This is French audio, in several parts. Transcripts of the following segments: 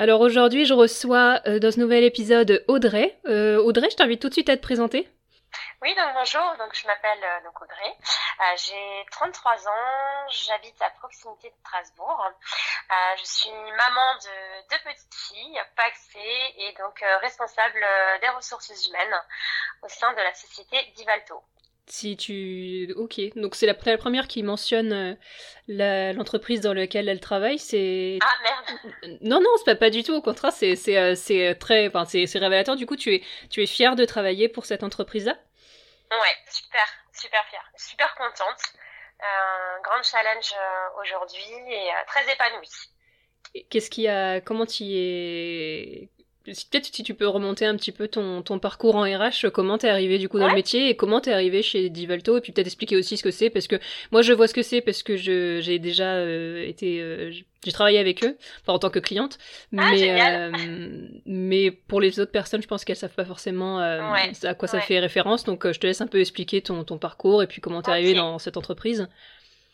Alors aujourd'hui, je reçois euh, dans ce nouvel épisode Audrey. Euh, Audrey, je t'invite tout de suite à te présenter. Oui, donc bonjour, donc je m'appelle euh, Audrey, j'ai 33 ans, j'habite à proximité de Strasbourg, je suis maman de deux petites filles, paxées et donc responsable des ressources humaines au sein de la société Divalto si tu ok. Donc c'est la, première qui mentionne euh, l'entreprise dans laquelle elle travaille c'est ah merde. Non non c'est pas, pas du tout au contraire c'est c'est euh, c'est très enfin c'est révélateur. Du coup tu es tu es fière de travailler pour cette entreprise là ouais super super fière super contente. Un grand challenge euh, aujourd'hui et très épanouie. Qu'est-ce qui a comment tu y es peut-être si tu peux remonter un petit peu ton, ton parcours en RH, comment t'es arrivé du coup dans le métier et comment t'es arrivé chez Divalto et puis peut-être expliquer aussi ce que c'est parce que moi je vois ce que c'est parce que je j'ai déjà euh, été euh, j'ai travaillé avec eux pas en tant que cliente ah, mais euh, mais pour les autres personnes je pense qu'elles savent pas forcément à quoi ça fait référence donc je te laisse un peu expliquer ton, ton parcours et puis comment t'es arrivé dans cette entreprise.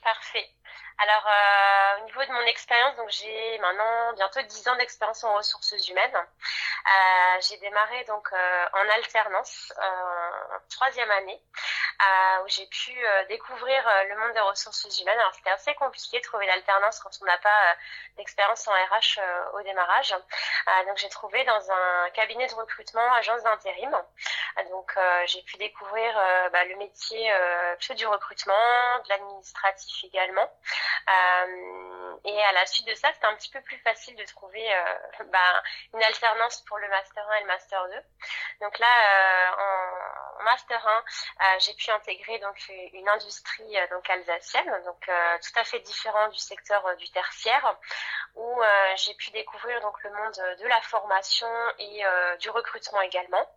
Parfait. Alors, euh, au niveau de mon expérience, donc j'ai maintenant bientôt 10 ans d'expérience en ressources humaines. Euh, j'ai démarré donc euh, en alternance, en troisième année, où j'ai pu découvrir le monde des ressources humaines. Alors, c'était assez compliqué de trouver l'alternance quand on n'a pas d'expérience en RH au démarrage. donc, j'ai trouvé dans un cabinet de recrutement, agence d'intérim. Donc, j'ai pu découvrir bah, le métier du recrutement, de l'administratif également. Euh, et à la suite de ça, c'était un petit peu plus facile de trouver euh, bah, une alternance pour le master 1 et le master 2. Donc là, euh, en, master 1, j'ai pu intégrer donc une industrie donc alsacienne, donc tout à fait différent du secteur du tertiaire, où j'ai pu découvrir donc le monde de la formation et du recrutement également.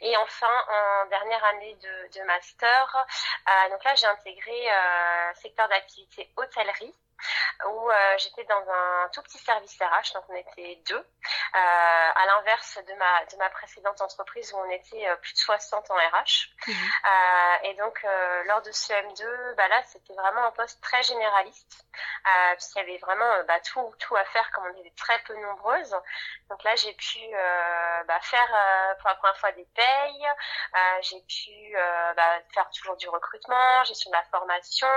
Et enfin, en dernière année de, de master, euh, donc là, j'ai intégré euh, secteur d'activité hôtellerie où euh, j'étais dans un tout petit service RH, donc on était deux, euh, à l'inverse de ma, de ma précédente entreprise où on était euh, plus de 60 en RH. Mhm. et donc, lors de ce M2, bah là, c'était vraiment un poste très généraliste, puisqu'il y avait vraiment bah, tout, tout à faire, comme on était très peu nombreuses. Donc là, j'ai pu bah, faire pour la première fois des payes, j'ai pu bah, faire toujours du recrutement, gestion de la formation,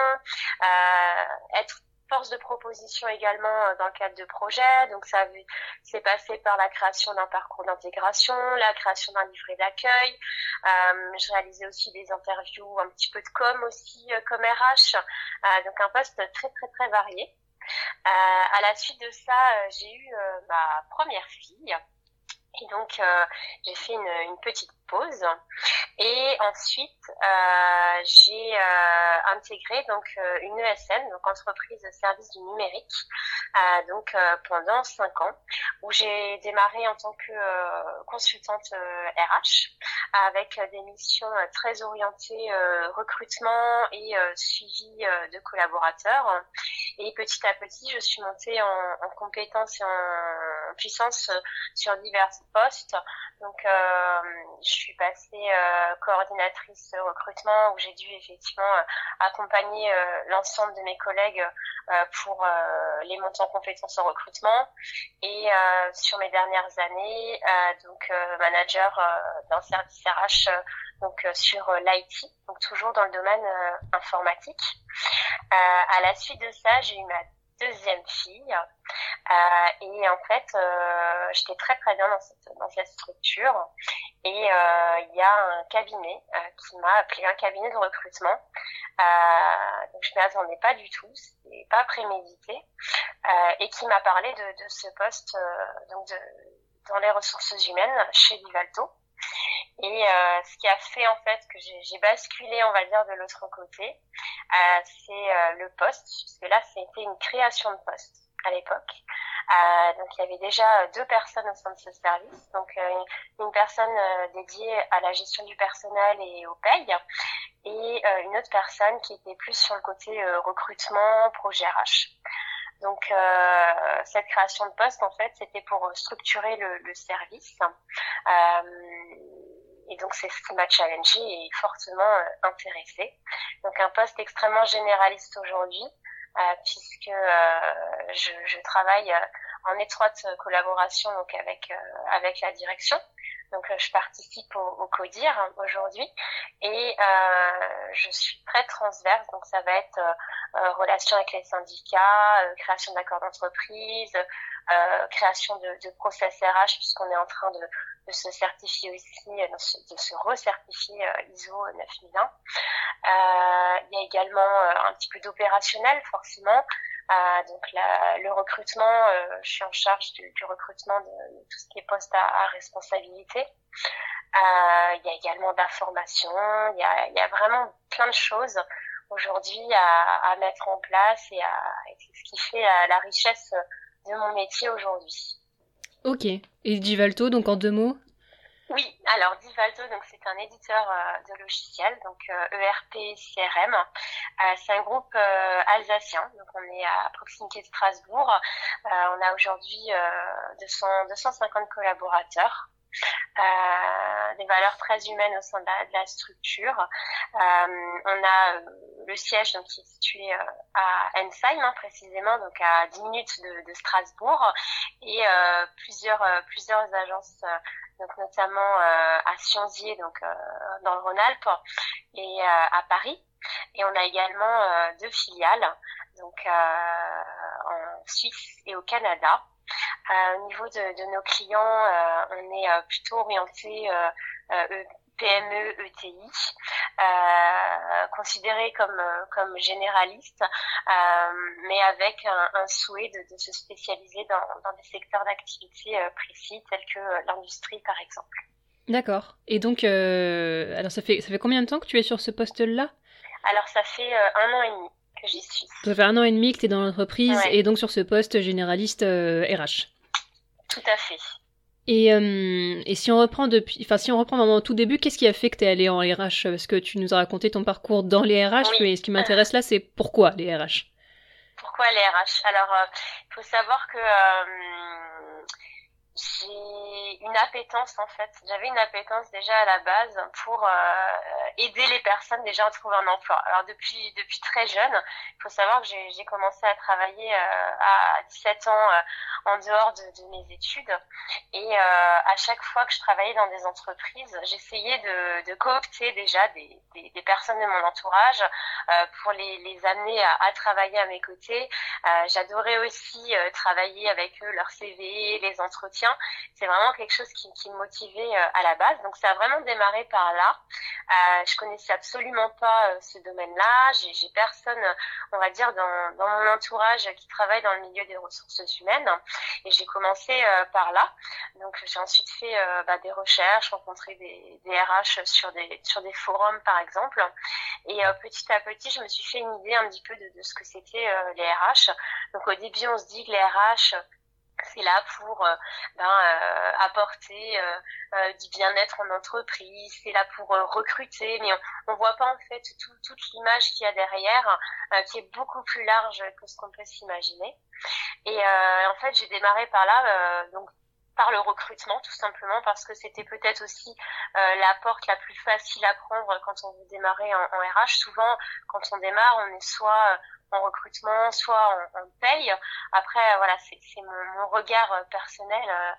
être force de proposition également euh, dans le cadre de projets. Donc ça s'est passé par la création d'un parcours d'intégration, la création d'un livret d'accueil. Euh, je réalisais aussi des interviews, un petit peu de com aussi euh, comme RH. Euh, donc un poste très très très varié. Euh, à la suite de ça, j'ai eu ma première fille. Et donc, j'ai fait une, petite pause. Et ensuite, euh, j'ai euh, intégré donc euh, une ESN, donc entreprise de service du numérique, donc pendant cinq ans, où j'ai démarré en tant que consultante RH, avec des missions très orientées recrutement et suivi de collaborateurs. Et petit à petit, je suis montée en, en compétences et en puissance sur divers postes. Donc, euh, je suis passée euh, coordinatrice recrutement où j'ai dû effectivement euh, accompagner l'ensemble de mes collègues pour les montants en compétences en recrutement. Et sur mes dernières années, donc manager d'un service RH donc sur l'IT, donc toujours dans le domaine informatique. à la suite de ça, j'ai eu ma deuxième fille. Euh, et en fait, euh, j'étais très très bien dans cette, dans cette structure. Et euh, il y a un cabinet qui m'a appelé, un cabinet de recrutement. donc je ne m'attendais pas du tout, c'était pas prémédité. et qui m'a parlé de, de, ce poste donc de, dans les ressources humaines chez Vivalto. Et euh, ce qui a fait en fait que j'ai basculé, on va dire, de l'autre côté, euh, c'est euh, le poste, puisque là, c'était une création de poste à l'époque. donc il y avait déjà deux personnes au sein de ce service, donc une personne dédiée à la gestion du personnel et aux payes, et une autre personne qui était plus sur le côté recrutement, projet RH. Donc euh, cette création de poste, en fait, c'était pour structurer le, le service. Euh, et donc c'est ce qui m'a challengé et fortement euh, intéressé. Donc un poste extrêmement généraliste aujourd'hui, euh, puisque euh, je, je, travaille en étroite collaboration donc avec avec la direction. Donc je participe au, au CODIR aujourd'hui et je suis très transverse. Donc ça va être euh, relations avec les syndicats, euh, création d'accords d'entreprise, euh, création de, de process RH puisqu'on est en train de, de se certifier aussi, de se recertifier ISO 9001. Euh, il y a également un petit peu d'opérationnel forcément. Euh, donc la, le recrutement, euh, je suis en charge du, recrutement de, de, tout ce qui est poste à, à responsabilité. Il y a également d'information, il y a, y a vraiment plein de choses aujourd'hui à, à, mettre en place et, à, ce qui fait euh, la richesse de mon métier aujourd'hui. Ok. Et Divalto, donc en deux mots oui, alors Divalto, donc c'est un éditeur euh, de logiciels, donc ERP euh, e CRM. Euh, c'est un groupe euh, alsacien, donc on est à proximité de Strasbourg. on a aujourd'hui 200, 250 collaborateurs. Des valeurs très humaines au sein de la, structure. On a le siège donc, qui est situé à Ensheim hein, précisément, donc à 10 minutes de, de Strasbourg, et plusieurs plusieurs agences donc notamment à Sionzier, donc dans le Rhône-Alpes, et à Paris. Et on a également deux filiales, donc en Suisse et au Canada. Euh, au niveau de, de nos clients, euh, on est euh, plutôt orienté PME, ETI, euh, considéré comme comme généraliste, euh, mais avec un, un souhait de, de, se spécialiser dans, dans des secteurs d'activité euh, précis tels que l'industrie par exemple. D'accord. Et donc, alors ça fait ça fait combien de temps que tu es sur ce poste-là? Alors ça fait un an et demi que j'y suis. Ça fait un an et demi que tu es dans l'entreprise ouais. et donc sur ce poste généraliste RH. Tout à fait. Et, euh, et, si on reprend depuis, enfin si on reprend vraiment au tout début, qu'est-ce qui a fait que tu es allé en RH Parce que tu nous as raconté ton parcours dans les RH, oui. mais ce qui m'intéresse là, c'est pourquoi les RH Pourquoi les RH Alors, il euh, faut savoir que euh, j'ai une appétence en fait. J'avais une appétence déjà à la base pour euh, aider les personnes déjà à trouver un emploi. Alors depuis depuis très jeune, il faut savoir que j'ai commencé à travailler euh, à 17 ans euh, en dehors de, mes études et à chaque fois que je travaillais dans des entreprises, j'essayais de, coopter déjà des, des, personnes de mon entourage pour les, les amener à, à, travailler à mes côtés. J'adorais aussi travailler avec eux leur CV, les entretiens c'est vraiment quelque chose qui, me motivait euh, à la base. Donc ça a vraiment démarré par là. Euh, je connaissais absolument pas euh, ce domaine-là. J'ai personne, on va dire, dans, mon entourage qui travaille dans le milieu des ressources humaines. Et j'ai commencé par là. Donc j'ai ensuite fait bah, des recherches, rencontré des, RH sur des sur des forums par exemple. Et petit à petit, je me suis fait une idée un petit peu de, de ce que c'était les RH. Donc au début, on se dit que les RH c'est là pour euh, ben, euh, apporter euh, euh du bien-être en entreprise, c'est là pour euh, recruter, mais on, on voit pas en fait tout, toute l'image qu'il y a derrière, qui est beaucoup plus large que ce qu'on peut s'imaginer. Et en fait, j'ai démarré par là, donc par le recrutement tout simplement parce que c'était peut-être aussi euh, la porte la plus facile à prendre quand on veut démarrer en, en RH. Souvent, quand on démarre, on est soit en recrutement, soit en paye. Après, euh, voilà, c'est mon, mon, regard euh, personnel euh,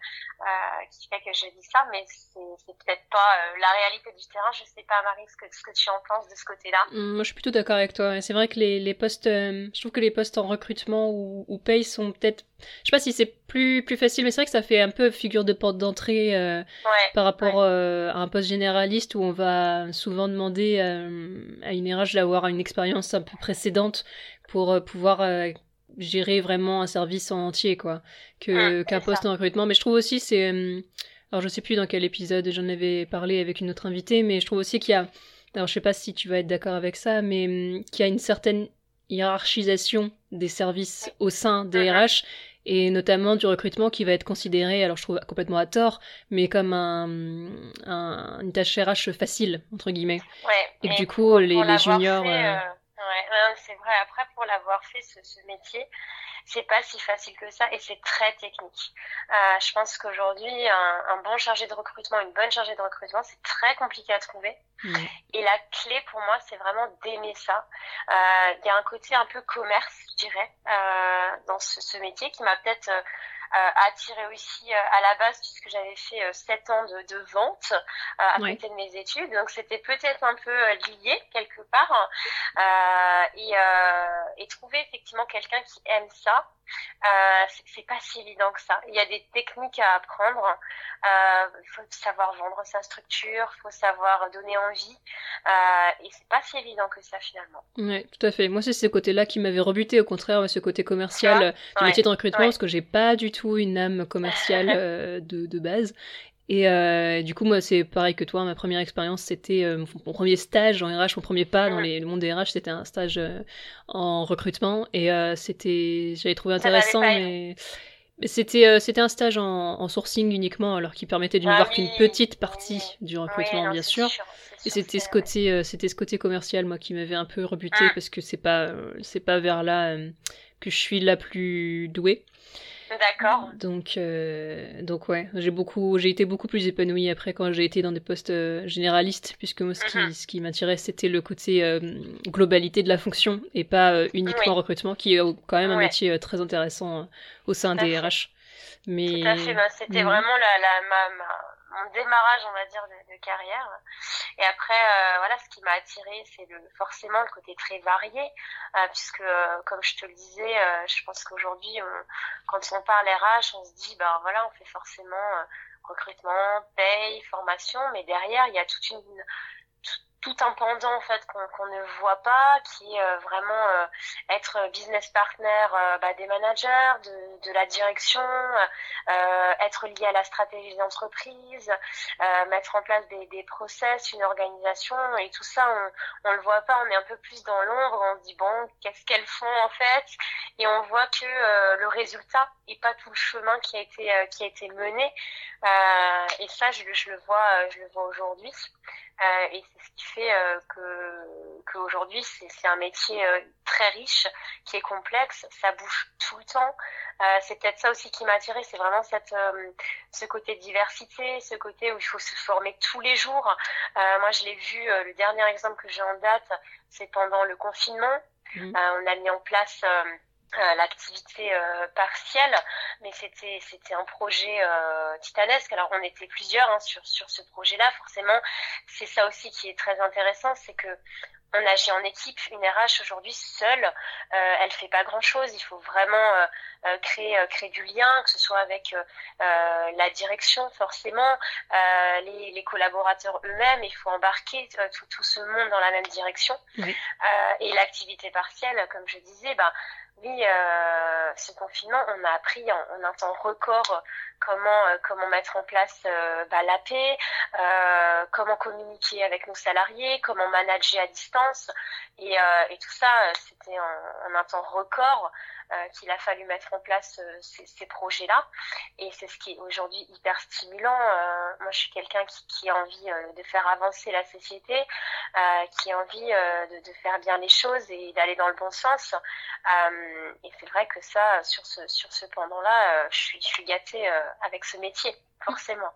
euh, qui fait que je dis ça, mais c'est peut-être pas euh, la réalité du terrain. Je sais pas, Marie, ce que, ce que tu en penses de ce côté-là. Mmh, moi, je suis plutôt d'accord avec toi. C'est vrai que les, les postes, je trouve que les postes en recrutement ou, ou paye sont peut-être, je sais pas si c'est plus plus facile, mais c'est vrai que ça fait un peu figure de porte d'entrée ouais, par rapport ouais. à un poste généraliste où on va souvent demander à une RH d'avoir une expérience un peu précédente pour euh, pouvoir euh, gérer vraiment un service en entier, quoi, que ah, qu'un poste en recrutement. Mais je trouve aussi, c'est. Euh, alors, je sais plus dans quel épisode j'en avais parlé avec une autre invitée, mais je trouve aussi qu'il y a. Alors, je sais pas si tu vas être d'accord avec ça, mais hum, qu'il y a une certaine hiérarchisation des services au sein des RH et notamment du recrutement qui va être considéré, alors je trouve complètement à tort, mais comme un, une tâche RH facile, entre guillemets. Ouais, et, du coup, les, les juniors... Ouais, c'est vrai. Après, pour l'avoir fait, ce, ce métier, c'est pas si facile que ça et c'est très technique. Euh, je pense qu'aujourd'hui, un, un, bon chargé de recrutement, une bonne chargée de recrutement, c'est très compliqué à trouver. Et la clé pour moi, c'est vraiment d'aimer ça. Euh, il y a un côté un peu commerce, je dirais, euh, dans ce, ce, métier qui m'a peut-être euh, euh, attiré aussi euh, à la base puisque j'avais fait 7 ans de, de vente à côté de mes études. Donc c'était peut-être un peu lié quelque part. et, et trouver effectivement quelqu'un qui aime ça, euh, c'est pas si évident que ça. Il y a des techniques à apprendre. Euh, il faut savoir vendre sa structure, il faut savoir donner envie. Euh, et c'est pas si évident que ça finalement. Oui, tout à fait. Moi, c'est ce côté-là qui m'avait rebuté. Au contraire, ce côté commercial du métier de recrutement, parce que j'ai pas du tout une âme commerciale de, de base. Et euh, du coup, moi, c'est pareil que toi. Ma première expérience, c'était euh, mon premier stage en RH, mon premier pas dans les, le monde des RH, c'était un stage euh, en recrutement. Et euh, c'était, j'avais trouvé intéressant, mais, mais c'était c'était un stage en, en, sourcing uniquement, alors qui permettait de ne ah voir qu'une petite partie du recrutement, bien sûr. et c'était ce côté, c'était ce côté commercial, moi, qui m'avait un peu rebuté ah. parce que c'est pas c'est pas vers là que je suis la plus douée. D'accord. Donc, euh, donc ouais, j'ai beaucoup, j'ai été beaucoup plus épanouie après quand j'ai été dans des postes euh, généralistes, puisque moi, ce qui, ce qui m'attirait, c'était le côté euh, globalité de la fonction et pas uniquement recrutement, qui est quand même un métier très intéressant au sein des RH. Mais... Tout à fait, bah, c'était mhm. vraiment la, la, ma, ma mon démarrage, on va dire, de, carrière. Et après, euh, voilà, ce qui m'a attiré, c'est le, forcément le côté très varié, euh, puisque, euh, comme je te le disais, je pense qu'aujourd'hui, quand on parle RH, on se dit, ben voilà, on fait forcément recrutement, paye, formation, mais derrière, il y a toute une tout un pendant en fait qu'on ne voit pas qui est euh, vraiment euh, être business partner euh, bah, des managers de, la direction être lié à la stratégie d'entreprise mettre en place des, des process une organisation et tout ça on, on le voit pas. On est un peu plus dans l'ombre on se dit bon qu'est-ce qu'elles font en fait? Et on voit que le résultat et pas tout le chemin qui a été qui a été mené. Et ça je le vois je le vois aujourd'hui euh, et c'est ce qui fait euh, que qu'aujourd'hui c'est un métier euh, très riche, qui est complexe, ça bouge tout le temps. c'est peut-être ça aussi qui m'a attiré, c'est vraiment cette ce côté diversité, ce côté où il faut se former tous les jours. moi je l'ai vu, le dernier exemple que j'ai en date, c'est pendant le confinement. Mmh. on a mis en place euh, l'activité euh, partielle, mais c'était c'était un projet euh, titanesque. Alors on était plusieurs hein, sur sur ce projet-là. Forcément, c'est ça aussi qui est très intéressant, c'est que on agit en équipe. Une RH aujourd'hui seule, euh, elle fait pas grand chose. Il faut vraiment créer créer du lien, que ce soit avec la direction forcément, les, les, collaborateurs eux-mêmes. Il faut embarquer tout, tout ce monde dans la même direction. et l'activité partielle, comme je disais, bah oui, euh, ce confinement, on a appris en, un temps record comment euh, comment mettre en place euh, bah, la paix, euh, comment communiquer avec nos salariés, comment manager à distance, et, et tout ça, c'était en, un temps record. Qu'il a fallu mettre en place ces, ces projets-là. Et c'est ce qui est aujourd'hui hyper stimulant. Moi, je suis quelqu'un qui, a envie de faire avancer la société, qui a envie de, de, faire bien les choses et d'aller dans le bon sens. et c'est vrai que ça, sur ce, sur ce pendant-là, je, suis, je suis gâtée avec ce métier, forcément.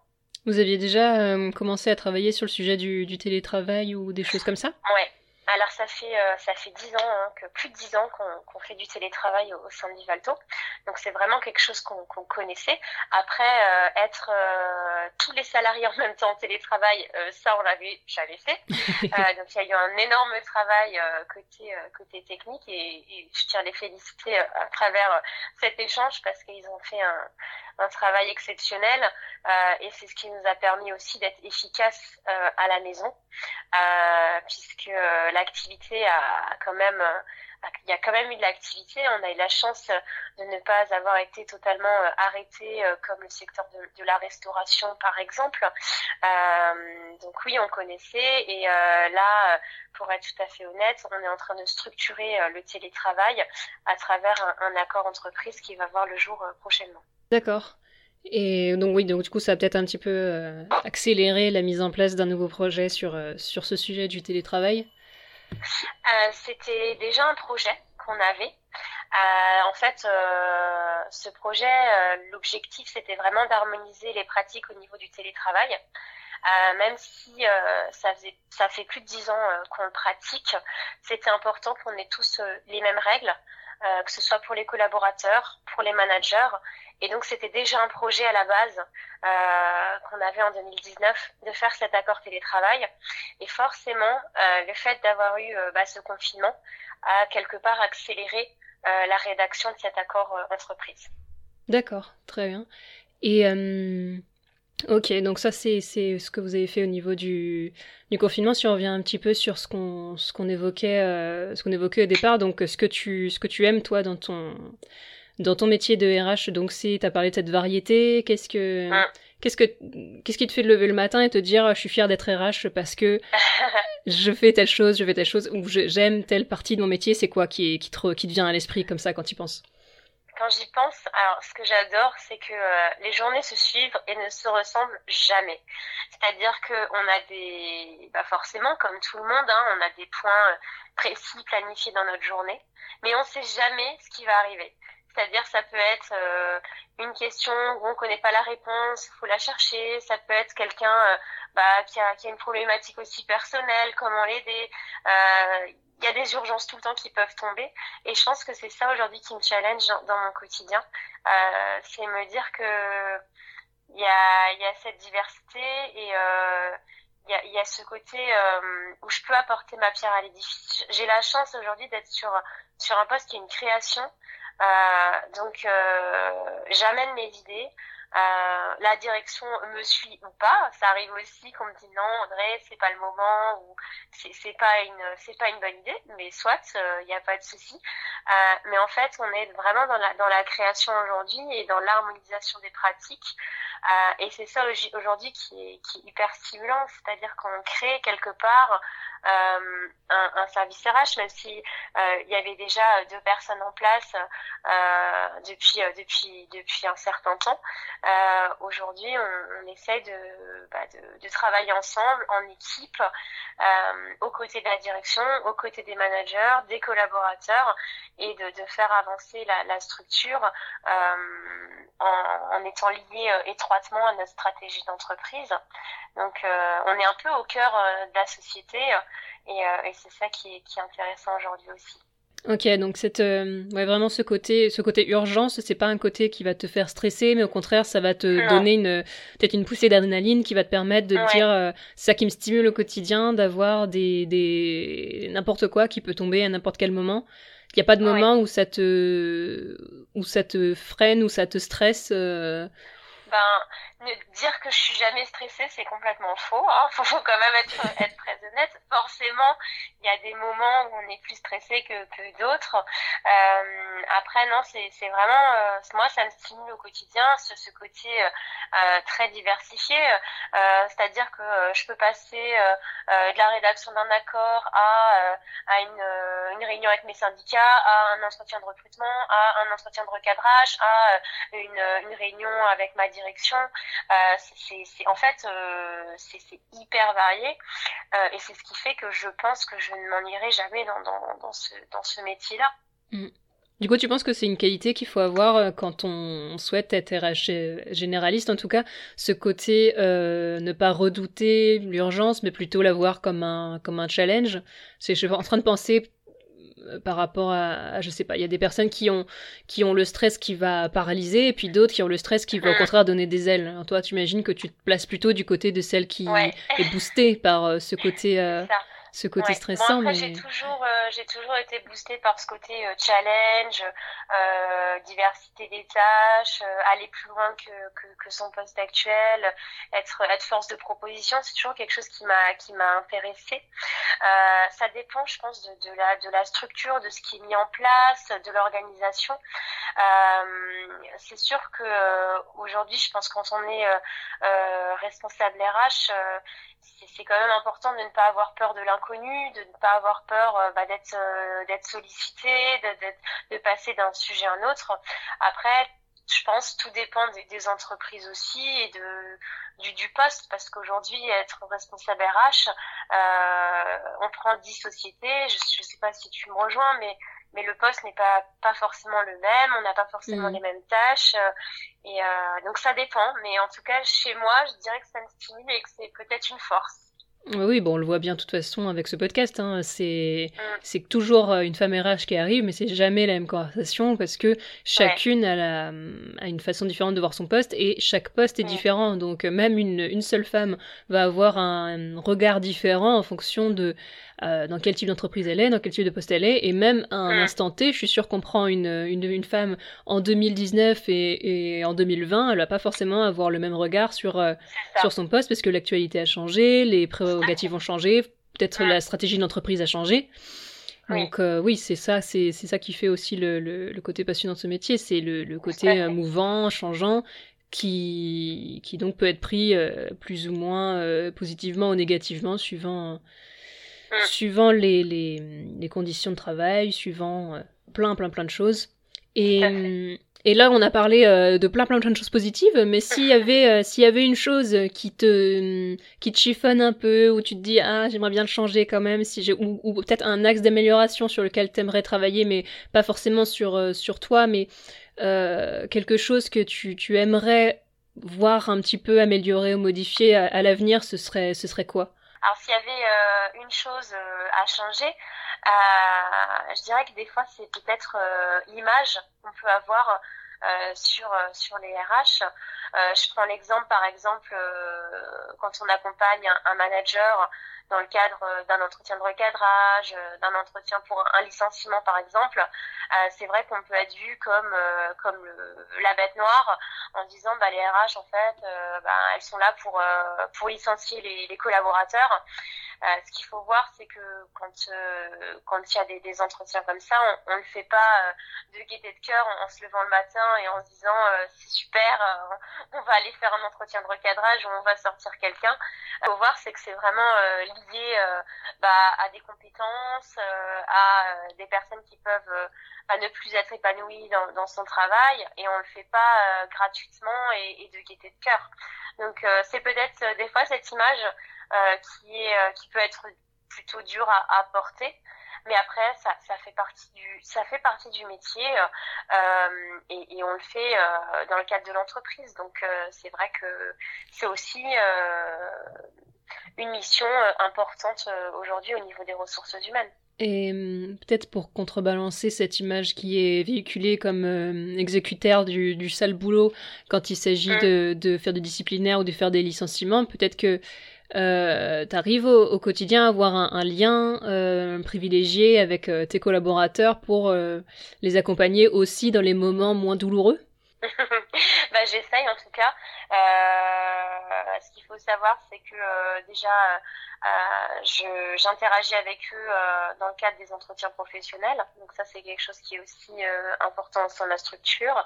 Vous aviez déjà commencé à travailler sur le sujet du, du télétravail ou des choses comme ça? Ouais, alors ça fait euh, ça fait dix ans, hein, que plus de dix ans qu'on fait du télétravail au, sein de Vivalto. Donc c'est vraiment quelque chose qu'on connaissait. Après euh, être euh, tous les salariés en même temps en télétravail, ça on l'avait jamais fait. donc il y a eu un énorme travail côté côté technique et, et, je tiens à les féliciter à travers cet échange parce qu'ils ont fait un, un travail exceptionnel euh, et c'est ce qui nous a permis aussi d'être efficace euh, à la maison euh, puisque l'activité a, quand même il y a quand même eu de l'activité. On a eu la chance de ne pas avoir été totalement euh, arrêté euh, comme le secteur de, la restauration par exemple. Euh, donc oui, on connaissait et là, pour être tout à fait honnête, on est en train de structurer le télétravail à travers un, accord entreprise qui va voir le jour prochainement. D'accord. Et donc oui, donc du coup, ça a peut-être un petit peu accéléré la mise en place d'un nouveau projet sur, sur ce sujet du télétravail. Euh, c'était déjà un projet qu'on avait. Euh, en fait, euh, ce projet, l'objectif, c'était vraiment d'harmoniser les pratiques au niveau du télétravail. même si ça, faisait, ça fait plus de dix ans qu'on le pratique, c'était important qu'on ait tous les mêmes règles, que ce soit pour les collaborateurs, pour les managers. Et donc, c'était déjà un projet à la base qu'on avait en 2019 de faire cet accord télétravail. Et forcément, euh, le fait d'avoir eu euh, bah, ce confinement a quelque part accéléré euh, la rédaction de cet accord entreprise. D'accord, très bien. Et ok, donc ça c'est ce que vous avez fait au niveau du, confinement. Si on revient un petit peu sur ce qu'on qu'on évoquait ce qu'on évoquait au départ, donc ce que tu ce que tu aimes toi dans ton dans ton métier de RH, donc si tu as parlé de cette variété, qu'est-ce que hum. Qu'est-ce que qu'est-ce qui te fait te lever le matin et te dire je suis fière d'être RH parce que je fais telle chose, je fais telle chose ou j'aime telle partie de mon métier, c'est quoi qui qui te, qui te vient à l'esprit comme ça quand tu y penses? Quand j'y pense, alors ce que j'adore, c'est que euh, les journées se suivent et ne se ressemblent jamais. C'est-à-dire qu'on a des, bah forcément, comme tout le monde, hein, on a des points euh, précis planifiés dans notre journée, mais on ne sait jamais ce qui va arriver. C'est-à-dire, ça peut être euh, une question où on ne connaît pas la réponse, il faut la chercher. Ça peut être quelqu'un euh, bah, qui, a, qui a une problématique aussi personnelle, comment l'aider. Euh, il y a des urgences tout le temps qui peuvent tomber. Et je pense que c'est ça aujourd'hui qui me challenge dans, mon quotidien. c'est me dire que il y a, y a cette diversité et il y, a, y a ce côté où je peux apporter ma pierre à l'édifice. J'ai la chance aujourd'hui d'être sur, sur un poste qui est une création donc euh, j'amène mes idées. Euh, la direction me suit ou pas. Ça arrive aussi qu'on me dit non, André, c'est pas le moment ou c'est pas une c'est pas une bonne idée. Mais soit, il n'y a pas de souci. Euh, mais en fait, on est vraiment dans la dans la création aujourd'hui et dans l'harmonisation des pratiques. Euh, et c'est ça aujourd'hui qui est, qui est hyper stimulant, c'est-à-dire qu'on crée quelque part euh, un, un, service RH, même si euh, il y avait déjà deux personnes en place euh, depuis depuis depuis un certain temps. Aujourd'hui, on, on, essaie de, bah, de, de travailler ensemble en équipe, aux côtés de la direction, aux côtés des managers, des collaborateurs, et de, de faire avancer la, la structure en, en, étant lié étroitement à notre stratégie d'entreprise. Donc, on est un peu au cœur de la société euh, et, c'est ça qui est, qui est intéressant aujourd'hui aussi. Ok, donc cette, euh, ouais, vraiment ce côté, ce côté urgence, c'est pas un côté qui va te faire stresser, mais au contraire, ça va te donner une, peut-être une poussée d'adrénaline qui va te permettre de dire, euh, c'est ça qui me stimule au quotidien, d'avoir des, des, n'importe quoi qui peut tomber à n'importe quel moment. Il n'y a pas de moment où ça te, où ça te freine, où ça te stresse. Euh... Ben, dire que je suis jamais stressée, c'est complètement faux. Hein. Faut, faut quand même être, être très honnête. Forcément, il y a des moments où on est plus stressé que, que d'autres. Euh, après, non, c'est vraiment, euh, moi, ça me stimule au quotidien, ce, ce côté euh, très diversifié. C'est-à-dire que je peux passer de la rédaction d'un accord à, à une, une réunion avec mes syndicats, à un entretien de recrutement, à un entretien de recadrage, à une, une réunion avec ma direction. Euh, en fait euh, c'est hyper varié euh, et c'est ce qui fait que je pense que je ne m'en irai jamais dans, ce, métier-là. Mm. Du coup, tu penses que c'est une qualité qu'il faut avoir quand on souhaite être RH généraliste, en tout cas, ce côté ne pas redouter l'urgence, mais plutôt l'avoir comme un comme un challenge? Je suis en train de penser par rapport à, je sais pas, il y a des personnes qui ont, qui ont le stress qui va paralyser et puis d'autres qui ont le stress qui va au mm. contraire donner des ailes. toi, tu imagines que tu te places plutôt du côté de celle qui est boostée par euh, ce côté, euh, ce côté stressant. mais... j'ai toujours, euh, j'ai toujours été boostée par ce côté euh, challenge, euh, diversité des tâches, aller plus loin que, que, que, son poste actuel, être, être force de proposition. C'est toujours quelque chose qui m'a, qui m'a intéressée. ça dépend, je pense, de, de, la, de la structure, de ce qui est mis en place, de l'organisation. c'est sûr que aujourd'hui, je pense quand on est responsable RH, c'est quand même important de ne pas avoir peur de l'inconnu, de ne pas avoir peur euh, bah, d'être euh, d'être sollicité, de, de passer d'un sujet à un autre. Après, je pense tout dépend des, entreprises aussi et de du, du poste parce qu'aujourd'hui être responsable RH, euh, on prend 10 sociétés. Je ne sais pas si tu me rejoins, mais mais le poste n'est pas pas forcément le même, on n'a pas forcément mmh. les mêmes tâches et euh, donc ça dépend. Mais en tout cas chez moi, je dirais que ça me stimule et que c'est peut-être une force. Oui, bon, on le voit bien de toute façon avec ce podcast. Hein. C'est c'est toujours euh, une femme RH qui arrive, mais c'est jamais la même conversation parce que chacune a, la, a, une façon différente de voir son poste et chaque poste est différent. Donc même une, une seule femme va avoir un regard différent en fonction de euh, dans quel type d'entreprise elle est, dans quel type de poste elle est, et même à un mm. instant T, je suis sûre qu'on prend une, une, une, femme en 2019 et, et en 2020, elle va pas forcément avoir le même regard sur, euh, sur son poste parce que l'actualité a changé, les prérogatives ont changé, peut-être la stratégie de l'entreprise a changé. Donc euh, oui, c'est ça, c'est ça qui fait aussi le, le, le, côté passionnant de ce métier, c'est le, le, côté mouvant, changeant, qui, qui donc peut être pris plus ou moins positivement ou négativement suivant. Suivant les, les, les, conditions de travail, suivant euh, plein, plein, plein de choses. Et, euh, et là, on a parlé euh, de plein, plein, plein de choses positives, mais s'il y avait, s'il y avait une chose qui te, qui te chiffonne un peu, où tu te dis, ah, j'aimerais bien le changer quand même, si j'ai, ou, ou peut-être un axe d'amélioration sur lequel tu aimerais travailler, mais pas forcément sur, sur toi, mais quelque chose que tu, tu aimerais voir un petit peu amélioré ou modifié à, à l'avenir, ce serait, ce serait quoi? Alors s'il y avait euh, une chose euh, à changer, euh, je dirais que des fois c'est peut-être l'image qu'on peut avoir sur sur les RH. je prends l'exemple par exemple quand on accompagne un manager dans le cadre euh, d'un entretien de recadrage, euh, d'un entretien pour un licenciement par exemple, euh, c'est vrai qu'on peut être vu comme comme la bête noire en disant bah les RH en fait bah, elles sont là pour pour licencier les, les collaborateurs. Ce qu'il faut voir c'est que quand quand il y a des, des entretiens comme ça, on, on le fait pas de gaieté de cœur en, se levant le matin et en se disant c'est super, on va aller faire un entretien de recadrage ou on va sortir quelqu'un. Il faut voir c'est que c'est vraiment lié euh, bah, à des compétences, euh, à euh, des personnes qui peuvent bah, ne plus être épanouies dans, dans, son travail et on le fait pas gratuitement et, et, de gaieté de cœur. Donc c'est peut-être des fois cette image qui est qui peut être plutôt dure à, à porter mais après ça, ça fait partie du ça fait partie du métier euh, et, et, on le fait euh, dans le cadre de l'entreprise donc euh, c'est vrai que c'est aussi une mission euh, importante euh, aujourd'hui au niveau des ressources humaines. Et hum, peut-être pour contrebalancer cette image qui est véhiculée comme euh, exécutaire du, du, sale boulot quand il s'agit mm. de, de, faire du disciplinaire ou de faire des licenciements, peut-être que euh, tu arrives au, quotidien à avoir un, lien euh, privilégié avec tes collaborateurs pour les accompagner aussi dans les moments moins douloureux? Bah, J'essaye en tout cas. Euh, ce qu'il faut savoir, c'est que euh, déjà, euh, j'interagis avec eux euh, dans le cadre des entretiens professionnels. Donc ça, c'est quelque chose qui est aussi euh, important dans la structure.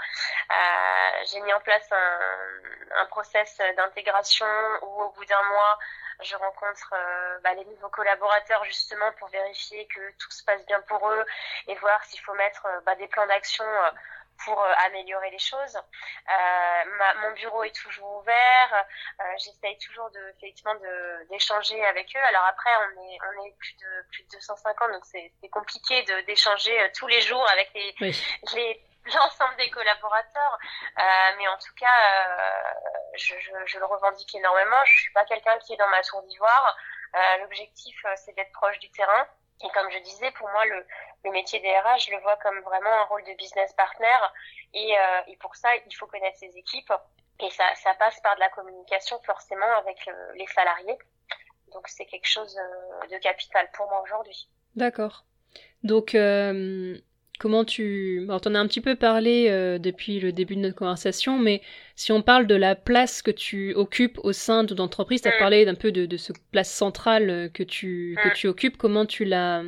J'ai mis en place un, un process d'intégration où au bout d'un mois, je rencontre bah, les nouveaux collaborateurs justement pour vérifier que tout se passe bien pour eux et voir s'il faut mettre bah, des plans d'action pour euh, améliorer les choses. Euh, ma, mon bureau est toujours ouvert. Euh, J'essaye toujours de, effectivement de d'échanger avec eux. Alors après, on est on est plus de plus de 250, donc c'est compliqué d'échanger tous les jours avec les les l'ensemble des collaborateurs. Euh, mais en tout cas, euh, je, je, je, le revendique énormément. Je suis pas quelqu'un qui est dans ma tour d'ivoire. Euh, L'objectif, c'est d'être proche du terrain. Et comme je disais, pour moi, le, le métier des RH, je le vois comme vraiment un rôle de business partner. Et, euh, et pour ça, il faut connaître ses équipes. Et ça, ça passe par de la communication forcément avec les salariés. Donc c'est quelque chose de capital pour moi aujourd'hui. D'accord. Donc comment tu... Alors t'en as un petit peu parlé depuis le début de notre conversation, mais si on parle de la place que tu occupes au sein de ton entreprise, tu as mm. parlé d'un peu de, de ce place centrale que tu, que mm. tu occupes, comment tu l'as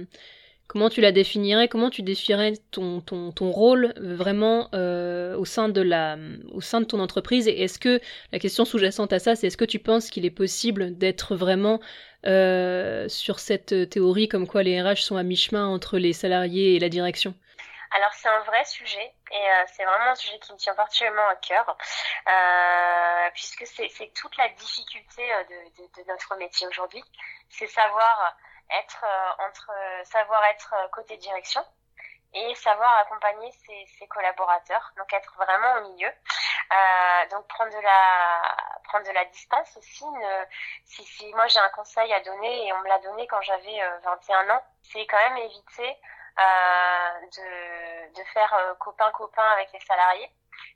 Comment tu la définirais? Comment tu définirais ton, ton, ton rôle euh, vraiment euh, au, sein de la, au sein de ton entreprise? Et est-ce que, la question sous-jacente à ça, c'est est-ce que tu penses qu'il est possible d'être vraiment euh, sur cette théorie comme quoi les RH sont à mi-chemin entre les salariés et la direction? Alors c'est un vrai sujet et c'est vraiment un sujet qui me tient particulièrement à cœur puisque c'est toute la difficulté de, de, notre métier aujourd'hui, c'est savoir être euh, entre euh, savoir être euh, côté direction et savoir accompagner ses, collaborateurs, donc être vraiment au milieu. Euh, donc prendre de la prendre de la distance aussi. si, moi j'ai un conseil à donner et on me l'a donné quand j'avais 21 ans, c'est quand même éviter euh, de, de faire copain copain avec les salariés,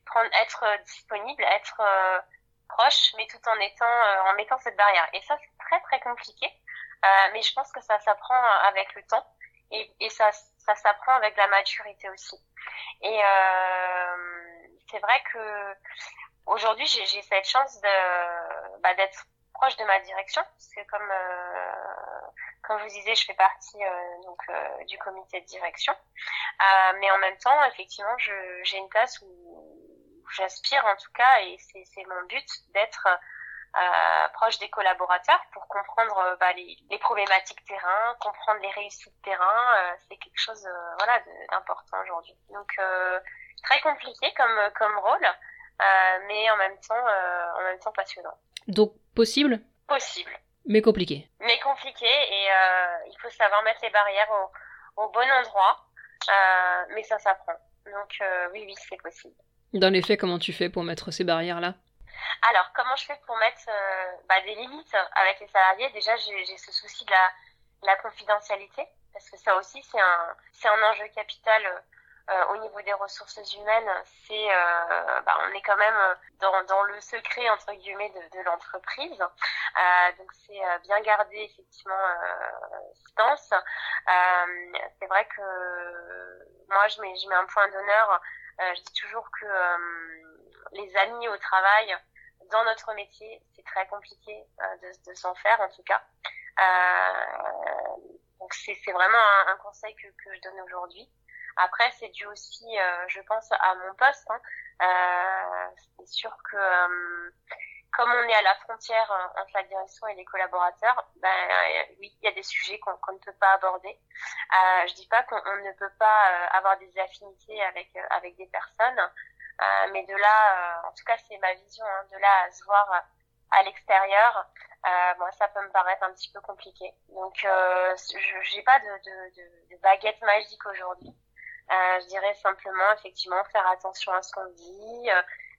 prendre être disponible, être proche, mais tout en étant en mettant cette barrière. Et ça c'est très très compliqué euh, mais je pense que ça s'apprend avec le temps et, et ça, ça s'apprend avec la maturité aussi. Et euh, c'est vrai que aujourd'hui j'ai cette chance de bah, d'être proche de ma direction parce que comme euh, comme je vous disais je fais partie euh, donc euh, du comité de direction euh, mais en même temps effectivement j'ai une place où j'aspire en tout cas et c'est mon but d'être euh, proche des collaborateurs pour comprendre euh, bah, les, les, problématiques terrain, comprendre les réussites terrain. Euh, c'est quelque chose voilà d'important aujourd'hui. Donc très compliqué comme comme rôle, mais en même temps en même temps passionnant. Donc possible? Possible. Mais compliqué. Mais compliqué et il faut savoir mettre les barrières au, au bon endroit, mais ça s'apprend. Donc oui oui c'est possible. Dans les faits, comment tu fais pour mettre ces barrières là alors, comment je fais pour mettre euh, bah, des limites avec les salariés? Déjà, j'ai ce souci de la, la, confidentialité, parce que ça aussi, c'est un, un enjeu capital euh, au niveau des ressources humaines. C'est, euh, bah, on est quand même dans, dans le secret entre guillemets de, de l'entreprise, donc c'est bien garder effectivement distance. c'est vrai que moi, je mets, je mets un point d'honneur. je dis toujours que les amis au travail dans notre métier, c'est très compliqué euh, de, de s'en faire en tout cas. Euh, donc c'est vraiment un, un, conseil que, que je donne aujourd'hui. Après, c'est dû aussi, euh, je pense, à mon poste. Hein. Euh, c'est sûr que euh, comme on est à la frontière euh, entre la direction et les collaborateurs, ben oui, il y a des sujets qu'on ne peut pas aborder. Euh, je dis pas qu'on ne peut pas avoir des affinités avec avec des personnes, euh, mais de là, euh, en tout cas, c'est ma vision, hein, de là à se voir euh, à l'extérieur, moi, ça peut me paraître un petit peu compliqué. Donc, je n'ai pas de, de, de, baguette magique aujourd'hui. Je dirais simplement, effectivement, faire attention à ce qu'on dit,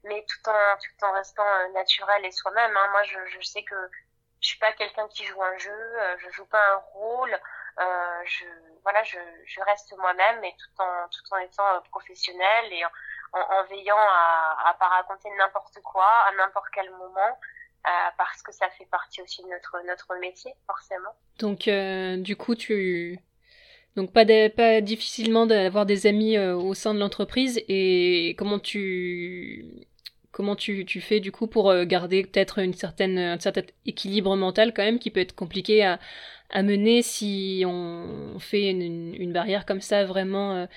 mais tout en tout en restant naturel et soi-même. Hein. Moi, je, je sais que je suis pas quelqu'un qui joue un jeu, je joue pas un rôle. Euh, je voilà, je, je reste moi-même et tout en tout en étant professionnel et en, en, veillant à, à pas raconter n'importe quoi à n'importe quel moment. Euh, parce que ça fait partie aussi de notre notre métier forcément. Donc euh, du coup tu donc pas difficilement d'avoir des amis euh, au sein de l'entreprise. Et comment tu comment tu, tu fais du coup pour euh, garder peut-être une certaine un certain équilibre mental quand même qui peut être compliqué à, à mener si on fait une, une barrière comme ça vraiment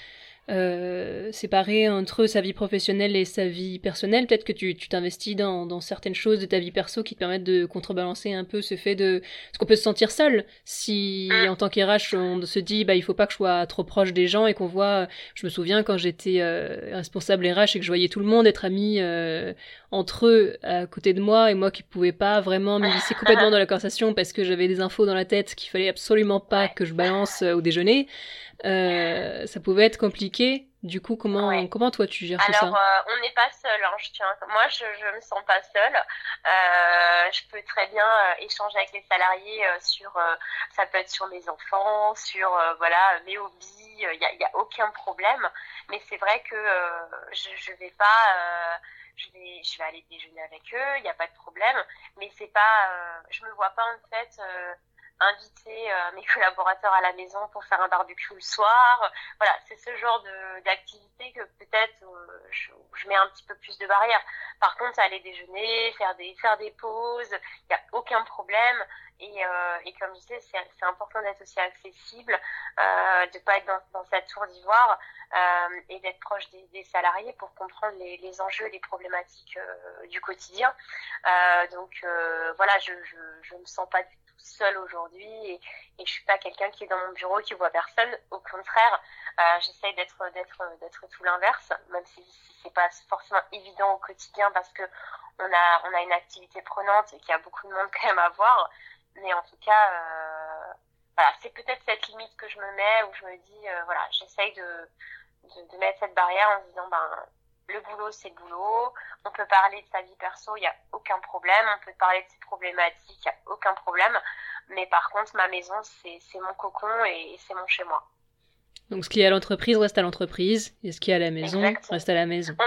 euh, euh, séparer entre sa vie professionnelle et sa vie personnelle. Peut-être que tu t'investis dans, dans, certaines choses de ta vie perso qui te permettent de contrebalancer un peu ce fait de... Parce qu'on peut se sentir seul si en tant qu'RH on se dit bah il faut pas que je sois trop proche des gens et qu'on voit... Je me souviens quand j'étais euh, responsable RH et que je voyais tout le monde être amis euh, entre eux à côté de moi et moi qui pouvais pas vraiment m'immiscer complètement dans la conversation parce que j'avais des infos dans la tête qu'il fallait absolument pas que je balance au déjeuner. Euh, ça pouvait être compliqué. Du coup, comment comment toi tu gères tout ça Alors, euh, on n'est pas seul. Hein, je tiens. Moi, je je me sens pas seule. Euh, je peux très bien euh, échanger avec les salariés sur. ça peut être sur mes enfants, sur voilà mes hobbies. Il y a, y a aucun problème. Mais c'est vrai que je je vais pas je vais, je vais aller déjeuner avec eux, il n'y a pas de problème. Mais c'est pas, euh, je me vois pas en fait euh, inviter euh, mes collaborateurs à la maison pour faire un barbecue le soir. Voilà, c'est ce genre d'activité que peut-être euh, je, je, mets un petit peu plus de barrières. Par contre, aller déjeuner, faire des faire des pauses, il n'y a aucun problème. Et, euh, et comme je disais, c'est important d'être aussi accessible, euh, de pas être dans, dans cette tour d'ivoire euh, et d'être proche des, des, salariés pour comprendre les, les enjeux, les problématiques euh, du quotidien. Donc voilà, je, je je me sens pas du tout seule aujourd'hui et, et je suis pas quelqu'un qui est dans mon bureau qui voit personne. Au contraire, euh, j'essaye d'être d'être d'être tout l'inverse, même si, si c'est pas forcément évident au quotidien parce que on a on a une activité prenante et qu'il y a beaucoup de monde quand même à voir. Mais en tout cas, euh, voilà, c'est peut-être cette limite que je me mets où je me dis, euh, voilà, j'essaye de, de, de, mettre cette barrière en se disant, ben, le boulot, c'est le boulot. On peut parler de sa vie perso, il n'y a aucun problème. On peut parler de ses problématiques, il n'y a aucun problème. Mais par contre, ma maison, c'est mon cocon et, et c'est mon chez moi. Donc, ce qui est à l'entreprise reste à l'entreprise, et ce qui est à la maison Exactement. reste à la maison. On,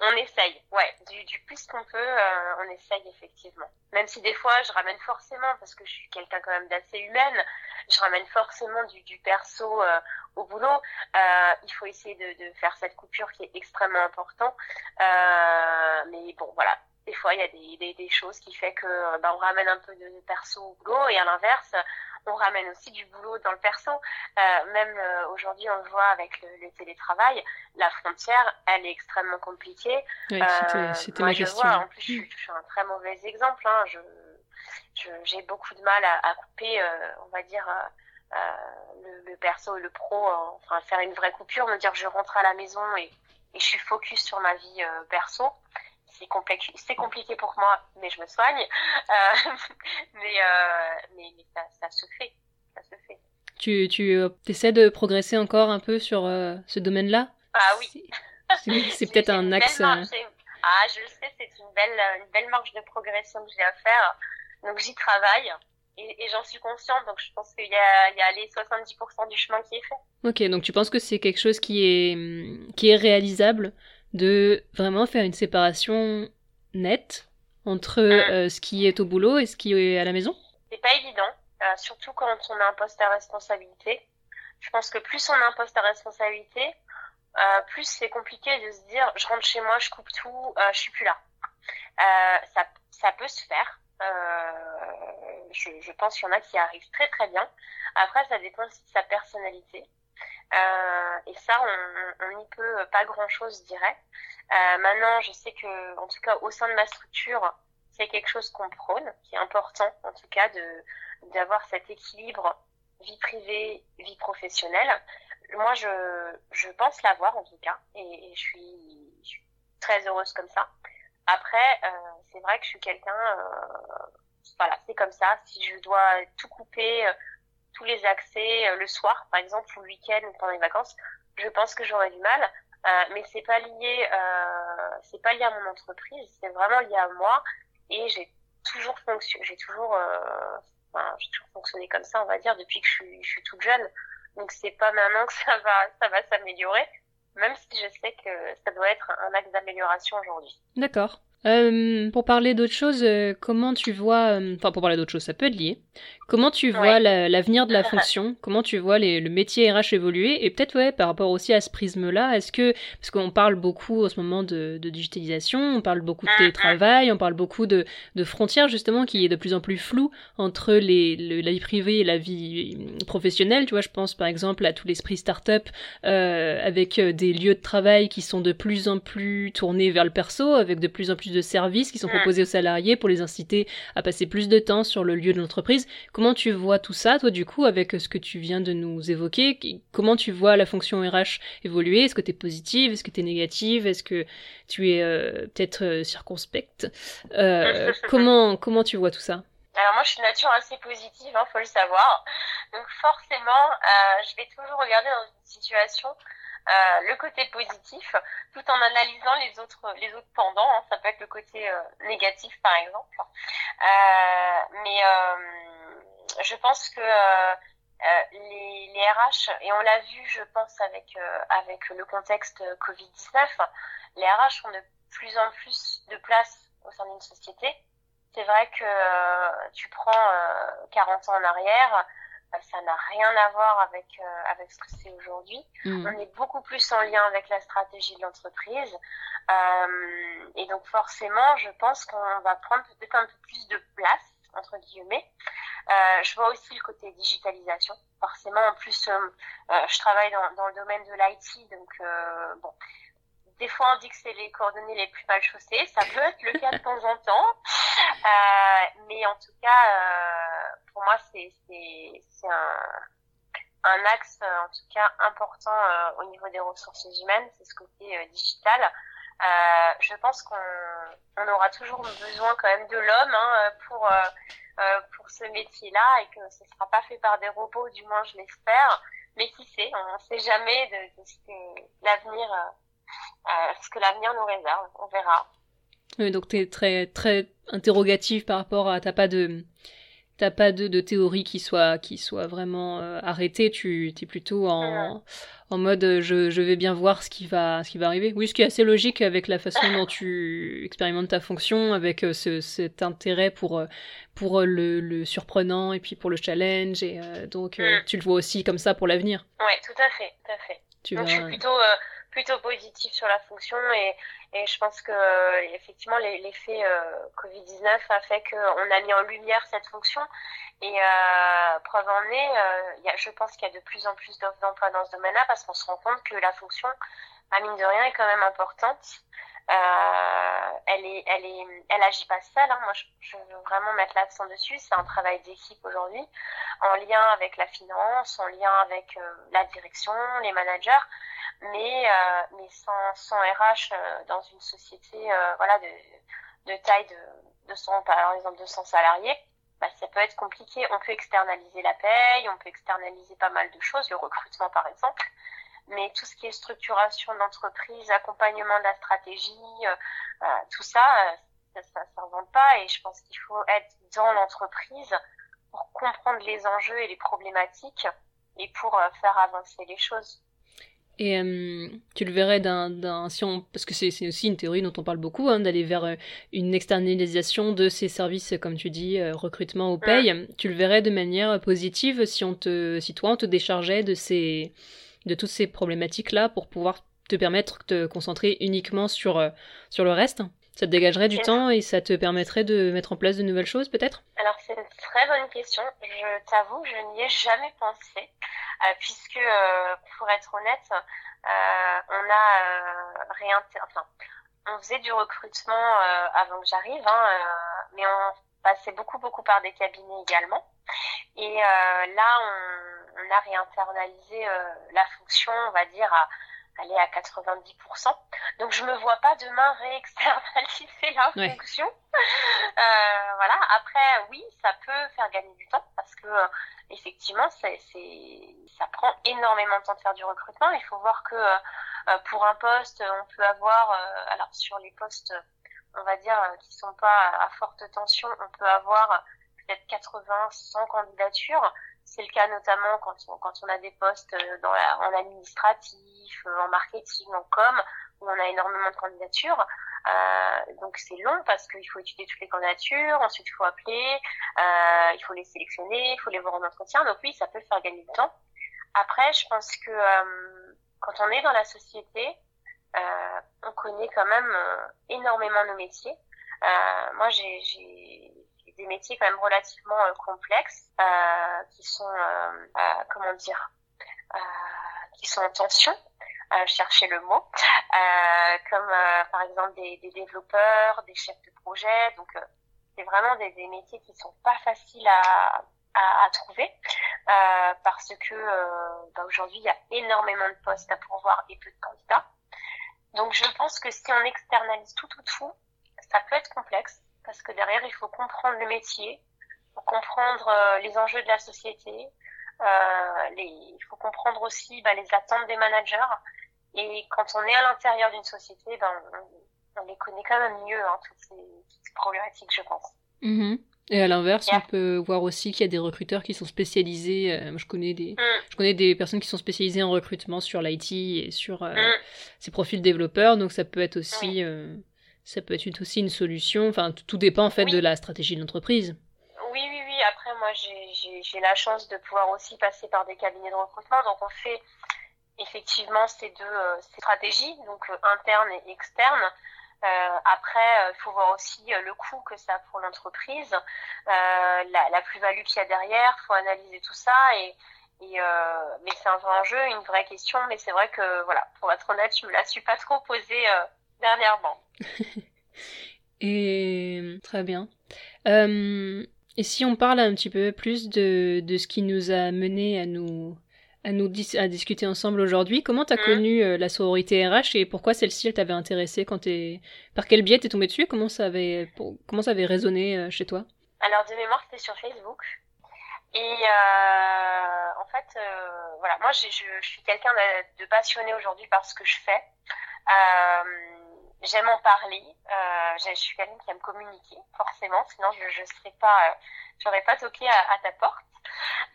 on essaye, ouais, du, plus qu'on peut, euh, on essaye effectivement. Même si des fois, je ramène forcément, parce que je suis quelqu'un quand même d'assez humaine, je ramène forcément du, du perso euh, au boulot. Euh, il faut essayer de, de, faire cette coupure qui est extrêmement importante. Euh, mais bon, voilà, des fois, il y a des, des, des choses qui fait que bah, on ramène un peu de perso au boulot, et à l'inverse, on ramène aussi du boulot dans le perso. Euh, même euh, aujourd'hui, on le voit avec le, le, télétravail, la frontière, elle est extrêmement compliquée. Oui, euh, c'était ma je question. Vois, en plus, je, je, suis un très mauvais exemple. Hein. Je, j'ai beaucoup de mal à, à couper, on va dire, le, le, perso et le pro, enfin faire une vraie coupure, me dire je rentre à la maison et, et je suis focus sur ma vie perso c'est compliqué, c'est compliqué pour moi, mais je me soigne. Euh, mais, euh, mais, mais ça, ça, se fait, ça se fait. Tu, tu euh, essaies de progresser encore un peu sur euh, ce domaine-là? Ah oui. C'est peut-être un axe. ah, je le sais, c'est une belle, une belle marge de progression que j'ai à faire. Donc j'y travaille. Et, et j'en suis consciente, donc je pense qu'il y y a les 70% du chemin qui est fait. Ok, donc tu penses que c'est quelque chose qui est, qui est réalisable de vraiment faire une séparation nette entre mmh. euh, ce qui est au boulot et ce qui est à la maison C'est pas évident, euh, surtout quand on a un poste à responsabilité. Je pense que plus on a un poste à responsabilité, euh, plus c'est compliqué de se dire je rentre chez moi, je coupe tout, je suis plus là. Ça, ça peut se faire. Je, je, pense qu'il y en a qui arrivent très très bien. Après, ça dépend aussi de sa personnalité. Euh, et ça, on n'y peut pas grand-chose, je dirais. Euh, maintenant, je sais que, en tout cas, au sein de ma structure, c'est quelque chose qu'on prône, qui est important, en tout cas, de d'avoir cet équilibre vie privée, vie professionnelle. Moi, je, je pense l'avoir, en tout cas, et, et je, suis, je suis très heureuse comme ça. Après, euh, c'est vrai que je suis quelqu'un, euh, voilà, c'est comme ça. Si je dois tout couper, tous les accès euh, le soir, par exemple, ou le week-end ou pendant les vacances, je pense que j'aurais du mal. Euh, mais c'est pas lié, euh, c'est pas lié à mon entreprise, c'est vraiment lié à moi. Et j'ai toujours fonctionné, j'ai toujours, j'ai toujours fonctionné comme ça, on va dire, depuis que je suis, toute jeune. Donc c'est pas maintenant que ça va, ça va s'améliorer, même si je sais que ça doit être un axe d'amélioration aujourd'hui. D'accord. Pour parler d'autre chose, comment tu vois, enfin pour parler d'autre chose, ça peut être lié. Comment tu vois ouais. l'avenir la, de la fonction? Comment tu vois les, le métier RH évoluer? Et peut-être ouais, par rapport aussi à ce prisme-là, est-ce que parce qu'on parle beaucoup en ce moment de, de, digitalisation, on parle beaucoup de télétravail, on parle beaucoup de, de, frontières justement qui est de plus en plus floue entre les, le, la vie privée et la vie professionnelle. Tu vois, je pense par exemple à tout l'esprit start-up euh, avec des lieux de travail qui sont de plus en plus tournés vers le perso, avec de plus en plus de services qui sont proposés aux salariés pour les inciter à passer plus de temps sur le lieu de l'entreprise. Comment tu vois tout ça, toi, du coup, avec ce que tu viens de nous évoquer? Comment tu vois la fonction RH évoluer? Est-ce que tu es positive? Est-ce que tu es négative? Est-ce que tu es euh, peut-être euh, circonspecte? Euh, comment, comment tu vois tout ça? Alors moi, je suis nature assez positive, hein, faut le savoir. Donc forcément, euh, je vais toujours regarder dans une situation euh, le côté positif, tout en analysant les autres les autres pendants. Hein. Ça peut être le côté euh, négatif, par exemple. Euh, mais je pense que les, les RH et on l'a vu, je pense avec avec le contexte Covid 19, les RH ont de plus en plus de place au sein d'une société. C'est vrai que tu prends 40 ans en arrière, ça n'a rien à voir avec avec ce que c'est aujourd'hui. Mm. On est beaucoup plus en lien avec la stratégie de l'entreprise. Euh, et donc forcément, je pense qu'on va prendre peut-être un peu plus de place entre guillemets. Euh, je vois aussi le côté digitalisation. Forcément, en plus, euh, euh je travaille dans, dans, le domaine de l'IT, donc euh, bon, des fois on dit que c'est les coordonnées les plus mal chaussées, ça peut être le cas de temps en temps, euh, mais en tout cas, pour moi, c'est un un axe en tout cas important au niveau des ressources humaines, c'est ce côté digital. Euh, je pense qu'on on aura toujours besoin quand même de l'homme hein, pour euh, euh, pour ce métier-là et que ce ne sera pas fait par des robots, du moins je l'espère. Mais qui sait, on ne sait jamais de, ce que l'avenir, euh, ce nous réserve. On verra. Donc tu es très très interrogative par rapport à t'as pas de t'as pas de, de théorie qui soit qui soit vraiment euh, arrêtée tu es plutôt en, en mode euh, je, je, vais bien voir ce qui va ce qui va arriver. Oui ce qui est assez logique avec la façon dont tu expérimentes ta fonction avec euh, ce, cet intérêt pour pour le, le, surprenant et puis pour le challenge et donc mm. tu le vois aussi comme ça pour l'avenir. Ouais tout à fait tout à fait. Tu donc, je suis plutôt plutôt positif sur la fonction et, et je pense que euh, effectivement l'effet euh, Covid-19 a fait qu'on a mis en lumière cette fonction et euh, preuve en est, euh, y a, je pense qu'il y a de plus en plus d'offres d'emploi dans ce domaine-là parce qu'on se rend compte que la fonction, à mine de rien, est quand même importante. Euh, elle est, elle est, elle agit pas seule. Hein. Moi, je, je, veux vraiment mettre l'accent dessus. C'est un travail d'équipe aujourd'hui, en lien avec la finance, en lien avec euh, la direction, les managers mais euh, mais sans sans RH euh, dans une société euh, voilà de de taille de de 100 par exemple 200 salariés bah, ça peut être compliqué. On peut externaliser la paye, on peut externaliser pas mal de choses, le recrutement par exemple. Mais tout ce qui est structuration d'entreprise, accompagnement de la stratégie, euh, tout ça, ça, ça, ça revente pas. Et je pense qu'il faut être dans l'entreprise pour comprendre les enjeux et les problématiques et pour faire avancer les choses. Et euh, tu le verrais d'un, si on, parce que c'est, aussi une théorie dont on parle beaucoup, hein, d'aller vers euh, une externalisation de ces services, comme tu dis, euh, recrutement ou paye. Tu le verrais de manière positive si on te, si toi on te déchargeait de ces, de toutes ces problématiques là pour pouvoir te permettre de te concentrer uniquement sur sur le reste. Ça te dégagerait du temps et ça te permettrait de mettre en place de nouvelles choses, peut-être? Alors, c'est une très bonne question. Je t'avoue, je n'y ai jamais pensé, euh, puisque, euh, pour être honnête, euh, on a rien... Enfin, on faisait du recrutement avant que j'arrive, hein, mais on passait beaucoup, beaucoup par des cabinets également. Et là, on, on, a réinternalisé la fonction, on va dire, à est à 90%. Donc je me vois pas demain réexternaliser la fonction. Euh, voilà. Après, oui, ça peut faire gagner du temps parce que euh, effectivement, c'est, ça prend énormément de temps de faire du recrutement. Il faut voir que euh, pour un poste, on peut avoir, alors sur les postes, on va dire qui sont pas à forte tension, on peut avoir peut-être 80, 100 candidatures. C'est le cas notamment quand on, quand on a des postes euh, dans la, en administratif, euh, en marketing, en com, où on a énormément de candidatures. Euh, donc c'est long parce qu'il faut étudier toutes les candidatures, ensuite il faut appeler, euh, il faut les sélectionner, il faut les voir en entretien. Donc oui, ça peut faire gagner du temps. Après, je pense que euh, quand on est dans la société, euh, on connaît quand même énormément nos métiers. moi, j'ai des métiers quand même relativement euh, complexes euh, qui sont euh, comment dire qui sont en tension euh, chercher le mot, euh, comme par exemple des, des, développeurs, des chefs de projet. Donc c'est vraiment des, des, métiers qui sont pas faciles à, à, à trouver parce que bah, aujourd'hui il y a énormément de postes à pourvoir et peu de candidats. Donc je pense que si on externalise tout tout tout, ça peut être complexe parce que derrière, il faut comprendre le métier, comprendre euh, les enjeux de la société, euh, les, il faut comprendre aussi bah, les attentes des managers. Et quand on est à l'intérieur d'une société, ben, on, les connaît quand même mieux, hein, toutes, ces, problématiques, je pense. Mm-hmm. Et à l'inverse, on peut voir aussi qu'il y a des recruteurs qui sont spécialisés. Euh, je connais des, mm. je connais des personnes qui sont spécialisées en recrutement sur l'IT et sur mm. ces profils développeurs. Donc ça peut être aussi ça peut être aussi une solution. Enfin, tout dépend en fait de la stratégie de l'entreprise. Oui, oui, oui. Après, moi, j'ai la chance de pouvoir aussi passer par des cabinets de recrutement. Donc, on fait effectivement ces deux euh, stratégies, donc euh, interne et externe. Euh, après, il faut voir aussi le coût que ça a pour l'entreprise, la, la plus-value qu'il y a derrière. Faut analyser tout ça et, et mais c'est un vrai enjeu, une vraie question. Mais c'est vrai que voilà, pour être honnête, je me la suis pas trop posée dernièrement. et très bien. Euh, et si on parle un petit peu plus de, de ce qui nous a mené à nous à nous à discuter ensemble aujourd'hui, comment tu as mmh. connu euh, la sororité RH et pourquoi celle-ci elle t'avait intéressé quand t'es par quel biais t'es tombé dessus? Comment ça avait comment ça avait résonné euh, chez toi? Alors de mémoire c'était sur Facebook. Et en fait, voilà, moi je, je suis quelqu'un de, de, passionné aujourd'hui par ce que je fais j'aime en parler. Euh, je suis quelqu'un qui aime communiquer, forcément, sinon je ne serais pas, euh, j'aurais pas toqué à, à ta porte.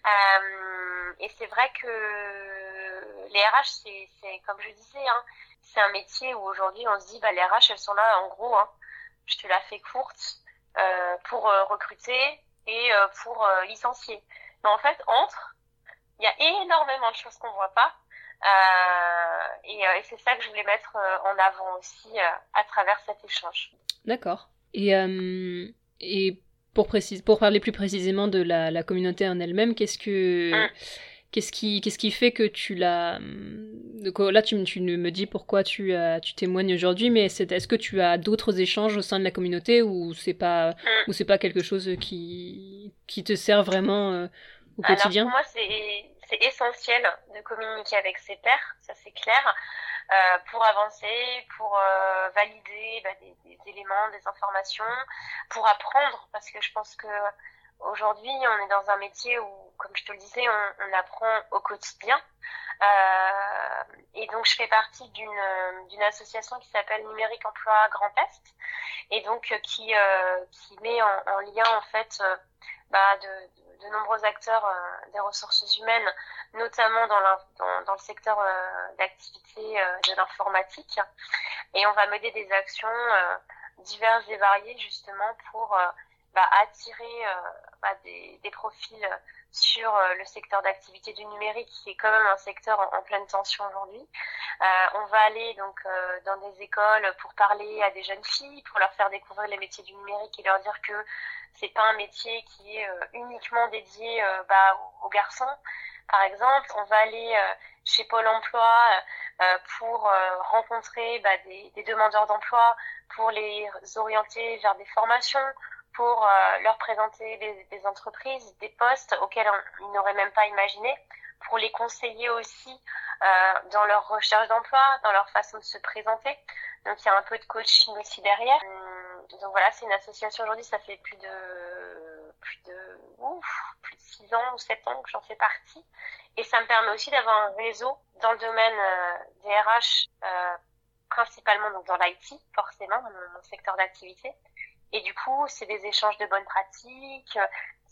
Euh, et c'est vrai que les RH, c'est, comme je disais, hein, c'est un métier où aujourd'hui on se dit, bah les RH, elles sont là, en gros, hein, je te la fais courte, euh, pour euh, recruter et pour licencier. Mais en fait, entre, il y a énormément de choses qu'on voit pas et, c'est ça que je voulais mettre en avant aussi à travers cet échange. D'accord. Et, et pour, précise, pour parler plus précisément de la, la communauté en elle-même, qu'est-ce que... Hum. Qu'est-ce qui, qu'est-ce qui fait que tu l'as... Là, tu, tu me dis pourquoi tu, as, tu témoignes aujourd'hui, mais c'est, est-ce que tu as d'autres échanges au sein de la communauté ou c'est pas, hum. ou c'est pas quelque chose qui, qui te sert vraiment au quotidien? Alors, pour moi, c'est, c'est essentiel de communiquer avec ses pairs, ça c'est clair, euh, pour avancer, pour euh, valider bah, des, éléments, des informations, pour apprendre, parce que je pense que aujourd'hui on est dans un métier où, comme je te le disais, on, apprend au quotidien. Euh, et donc je fais partie d'une association qui s'appelle Numérique Emploi Grand Est, et donc qui qui met en, en, lien en fait bah, de nombreux acteurs euh, des ressources humaines, notamment dans, le secteur euh, d'activité euh, de l'informatique. Et on va mener des actions diverses et variées justement pour bah, attirer bah, des, profils sur le secteur d'activité du numérique qui est quand même un secteur en, pleine tension aujourd'hui. Euh, on va aller donc dans des écoles pour parler à des jeunes filles, pour leur faire découvrir les métiers du numérique et leur dire que c'est pas un métier qui est euh, uniquement dédié euh, bah, aux, garçons. Par exemple, on va aller euh, chez Pôle Emploi pour rencontrer bah, des, demandeurs d'emploi, pour les orienter vers des formations, pour leur présenter des, des, entreprises, des postes auxquels ils n'auraient même pas imaginé, pour les conseiller aussi euh, dans leur recherche d'emploi, dans leur façon de se présenter. Donc il y a un peu de coaching aussi derrière. Donc voilà, c'est une association aujourd'hui, ça fait plus de plus de ouf, plus de 6 ans ou 7 ans que j'en fais partie. Et ça me permet aussi d'avoir un réseau dans le domaine euh, des RH, euh, principalement donc dans l'IT, forcément, mon, mon secteur d'activité. Et du coup, c'est des échanges de bonnes pratiques,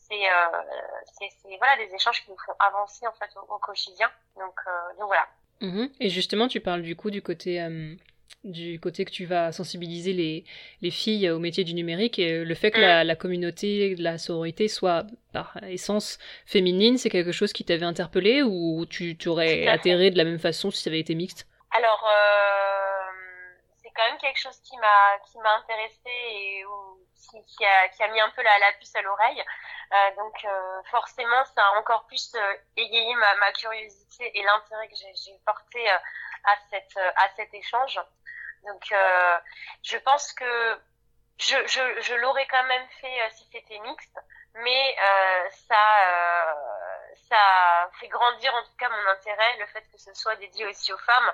c'est euh, voilà des échanges qui nous font avancer en fait au, quotidien. Donc, euh, donc voilà. Mhm. Et justement, tu parles du coup du côté euh, du côté que tu vas sensibiliser les, les filles au métier du numérique et le fait que la, mm. la, communauté de la sororité soit par essence féminine, c'est quelque chose qui t'avait interpellé ou tu t'aurais atterré de la même façon si ça avait été mixte? Alors, c'est quand même quelque chose qui m'a qui m'a intéressé et qui, a, qui a mis un peu la, la puce à l'oreille. Euh, donc euh, forcément, ça a encore plus euh, égayé ma, curiosité et l'intérêt que j'ai porté à cette à cet échange. Donc, je pense que je, je, l'aurais quand même fait si c'était mixte, mais ça, ça fait grandir en tout cas mon intérêt, le fait que ce soit dédié aussi aux femmes.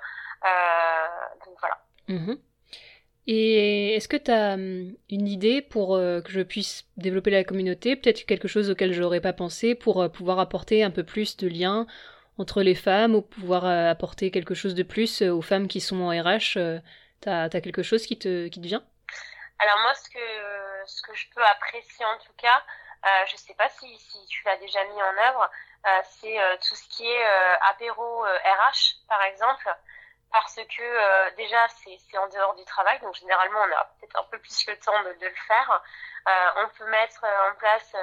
donc voilà. Mhm. Et est-ce que tu as hum, une idée pour que je puisse développer la communauté? Peut-être quelque chose auquel je n'aurais pas pensé pour pouvoir apporter un peu plus de liens entre les femmes ou pouvoir apporter quelque chose de plus aux femmes qui sont en RH T'as as quelque chose qui te, qui te vient? Alors moi, ce que, ce que je peux apprécier en tout cas, euh, je sais pas si, si tu l'as déjà mis en œuvre, euh, c'est euh, tout ce qui est euh, apéro RH, par exemple. Parce que déjà c'est en dehors du travail, donc généralement on a peut-être un peu plus le temps de, de le faire. on peut mettre en place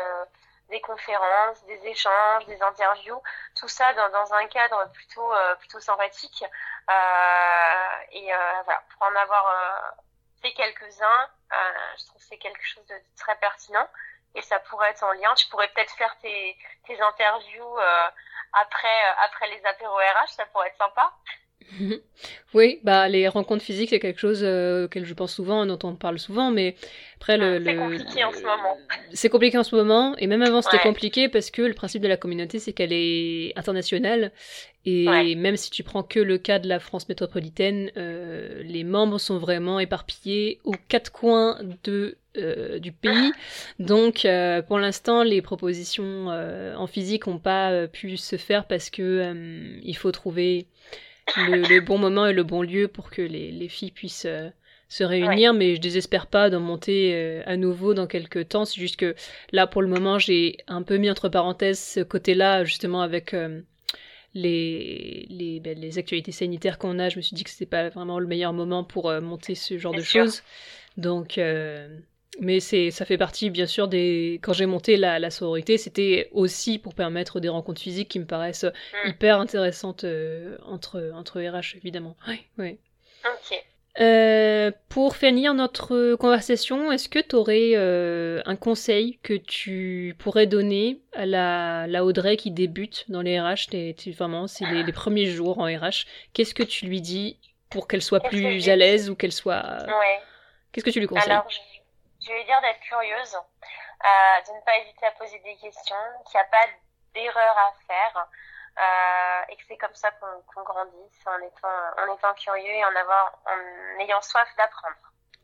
des conférences, des échanges, des interviews, tout ça dans, dans un cadre plutôt plutôt sympathique. et voilà, pour en avoir fait quelques-uns, je trouve que c'est quelque chose de très pertinent et ça pourrait être en lien. Tu pourrais peut-être faire tes, tes interviews euh, après, euh, après les apéros RH, ça pourrait être sympa. oui, bah les rencontres physiques c'est quelque chose euh, auquel je pense souvent, dont on parle souvent, mais après le, c'est compliqué en ce moment. C'est compliqué en ce moment, et même avant c'était compliqué parce que le principe de la communauté c'est qu'elle est internationale, et même si tu prends que le cas de la France métropolitaine, euh, les membres sont vraiment éparpillés aux quatre coins de euh, du pays. Donc, euh, pour l'instant, les propositions euh, en physique n'ont pas pu se faire parce que il faut trouver le, bon moment et le bon lieu pour que les, filles puissent se réunir. Mais je désespère pas d'en monter à nouveau dans quelques temps. C'est juste que là, pour le moment, j'ai un peu mis entre parenthèses ce côté-là, justement avec les, les, ben, les actualités sanitaires qu'on a, je me suis dit que c'était pas vraiment le meilleur moment pour monter ce genre de choses. Donc, mais c'est, ça fait partie, bien sûr, des. Quand j'ai monté la, la sororité, c'était aussi pour permettre des rencontres physiques qui me paraissent mm. hyper intéressantes euh, entre, entre RH, évidemment. Oui, oui. Ok. Euh, pour finir notre conversation, est-ce que tu aurais euh, un conseil que tu pourrais donner à la, la Audrey qui débute dans les RH t'es, Vraiment, c'est les, les, premiers jours en RH. Qu'est-ce que tu lui dis pour qu'elle soit plus à l'aise ou qu'elle soit. Ouais. Qu'est-ce que tu lui conseilles Alors, je vais dire d'être curieuse, euh, de ne pas hésiter à poser des questions, qu'il n'y a pas d'erreur à faire. Euh, et que c'est comme ça qu'on grandit, en étant, en étant curieux et en, avoir, en ayant soif d'apprendre.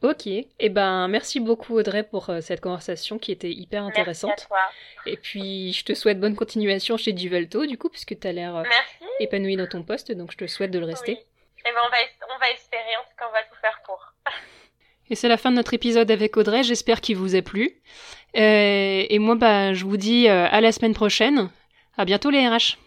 Ok, et eh ben merci beaucoup Audrey pour euh, cette conversation qui était hyper intéressante. Merci à toi. Et puis je te souhaite bonne continuation chez Duvelto du coup puisque tu as l'air épanoui dans ton poste donc je te souhaite de le rester. Et eh ben on va, on va espérer en tout cas on va tout faire pour. Et c'est la fin de notre épisode avec Audrey, j'espère qu'il vous a plu. Euh, et moi, bah, je vous dis euh, à la semaine prochaine. À bientôt les RH.